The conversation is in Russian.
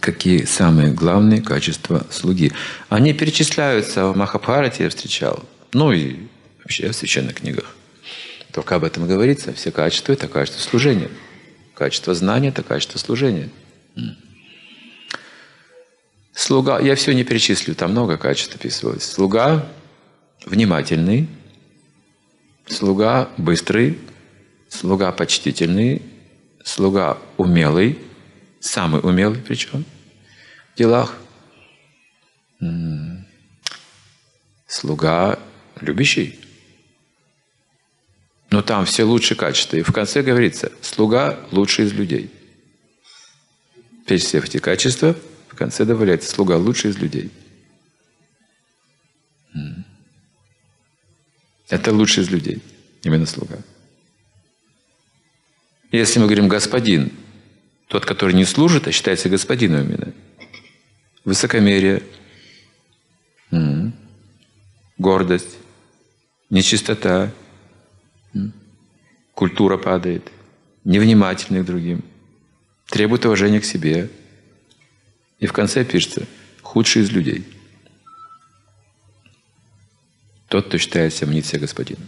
какие самые главные качества слуги. Они перечисляются в Махабхарате, я встречал, ну и вообще в священных книгах. Только об этом говорится. Все качества – это качество служения. Качество знания – это качество служения. Слуга, я все не перечислю, там много качеств описывалось. Слуга внимательный, слуга быстрый, слуга почтительный, слуга умелый, самый умелый причем делах. Слуга любящий. Но там все лучшие качества. И в конце говорится, слуга лучший из людей. Перечислив эти качества, в конце добавляется, слуга лучший из людей. Это лучший из людей, именно слуга. Если мы говорим «господин», тот, который не служит, а считается господином именно. Высокомерие, гордость, нечистота, культура падает, невнимательный к другим, требует уважения к себе. И в конце пишется «худший из людей». Тот, кто считает себя мнит себя господином.